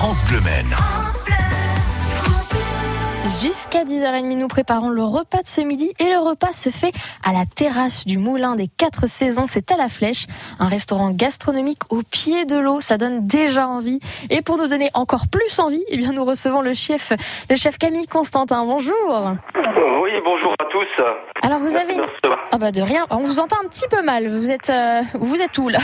France Bleu Maine. Jusqu'à 10h30, nous préparons le repas de ce midi et le repas se fait à la terrasse du Moulin des Quatre Saisons. C'est à la Flèche, un restaurant gastronomique au pied de l'eau. Ça donne déjà envie. Et pour nous donner encore plus envie, eh bien, nous recevons le chef, le chef Camille Constantin. Bonjour. Oui, bonjour à tous. Alors vous avez Merci ah bah de rien. On vous entend un petit peu mal. Vous êtes euh, vous êtes où là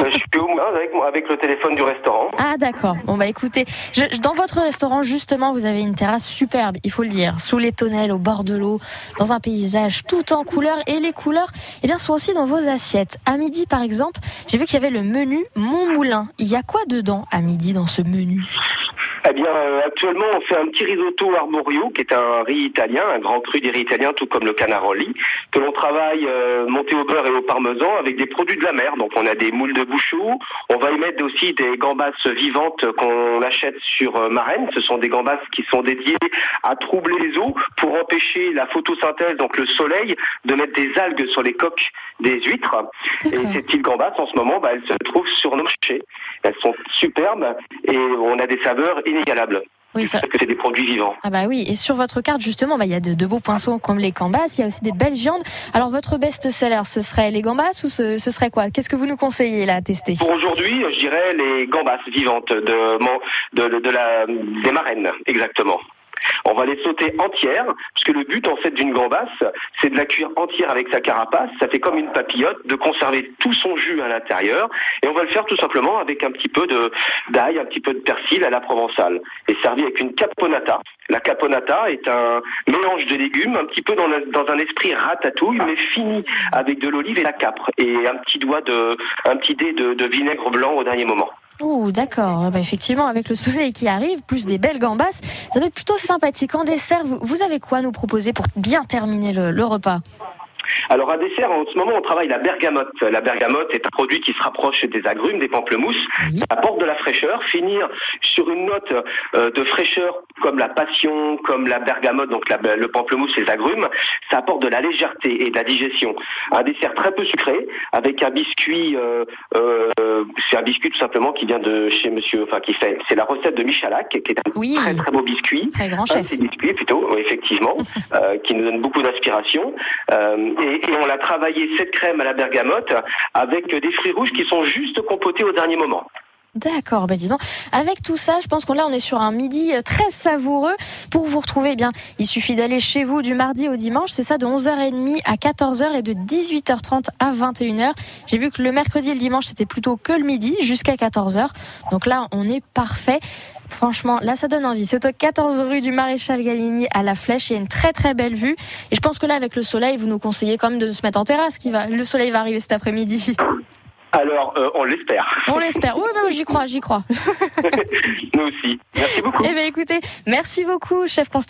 Je suis au moulin avec, avec le téléphone du restaurant. Ah d'accord. Bon bah écoutez, je- dans votre restaurant justement, vous avez une terrasse superbe, il faut le dire, sous les tonnelles, au bord de l'eau, dans un paysage tout en couleurs et les couleurs, eh bien sont aussi dans vos assiettes. À midi par exemple, j'ai vu qu'il y avait le menu Mon Moulin. Il y a quoi dedans à midi dans ce menu? Eh bien, euh, actuellement, on fait un petit risotto arborio, qui est un riz italien, un grand cru des riz italiens, tout comme le canaroli, que l'on travaille euh, monté au beurre et au parmesan avec des produits de la mer. Donc, on a des moules de bouchou. On va y mettre aussi des gambas vivantes qu'on achète sur euh, Marraine. Ce sont des gambas qui sont dédiées à troubler les eaux pour empêcher la photosynthèse, donc le soleil, de mettre des algues sur les coques des huîtres. Et ces petites gambas, en ce moment, bah, elles se trouvent sur nos marchés. Sont superbes et on a des saveurs inégalables. Oui, ça. Parce que c'est des produits vivants. Ah bah oui, et sur votre carte justement, bah, il y a de, de beaux poinçons comme les gambas, il y a aussi des belles viandes. Alors votre best-seller, ce serait les gambas ou ce, ce serait quoi? Qu'est-ce que vous nous conseillez là à tester? Pour aujourd'hui, je dirais les gambas vivantes de la, des marraines, exactement. On va les sauter entières, parce que le but en fait d'une gambasse, c'est de la cuire entière avec sa carapace. Ça fait comme une papillote, de conserver tout son jus à l'intérieur. Et on va le faire tout simplement avec un petit peu de d'ail, un petit peu de persil à la provençale. Et servi avec une caponata. La caponata est un mélange de légumes, un petit peu dans, un esprit ratatouille, mais fini avec de l'olive et la capre. Et un petit doigt de, un petit dé de vinaigre blanc au dernier moment. Ouh, d'accord. Ah bah, effectivement, avec le soleil qui arrive, plus des belles gambas, ça doit être plutôt sympathique. En dessert, vous, vous avez quoi nous proposer pour bien terminer le repas? Alors à dessert, en ce moment, on travaille la bergamote. La bergamote est un produit qui se rapproche des agrumes, des pamplemousses, Oui. apporte de la fraîcheur. Finir sur une note euh, de fraîcheur comme la passion, comme la bergamote, donc la- le pamplemousse, les agrumes, ça apporte de la légèreté et de la digestion. Un dessert très peu sucré, avec un biscuit. euh, euh, c'est un biscuit tout simplement qui vient de chez Monsieur, enfin qui fait, c'est la recette de Michalak, qui est un Oui, très très beau biscuit. très grand Un chef. petit biscuit plutôt, effectivement, euh, qui nous donne beaucoup d'inspiration. Et, et on l'a travaillé cette crème à la bergamote avec des fruits rouges qui sont juste compotés au dernier moment. D'accord, bah dis donc. Avec tout ça, je pense qu'on là on est sur un midi euh, très savoureux. Pour vous retrouver, eh bien, il suffit d'aller chez vous du mardi au dimanche, c'est ça de 11h30 à 14h et de 18h30 à 21h. J'ai vu que le mercredi et le dimanche c'était plutôt que le midi jusqu'à 14h. Donc là, on est parfait. Franchement, là ça donne envie. C'est au 14 rue du Maréchal Galigny à la Flèche, il y a une très très belle vue et je pense que là avec le soleil, vous nous conseillez quand même de se mettre en terrasse qui va le soleil va arriver cet après-midi. Alors, euh, on l'espère. On l'espère. Oui, bah, j'y crois, j'y crois. Nous aussi. Merci beaucoup. Eh bien, écoutez, merci beaucoup, chef Constant.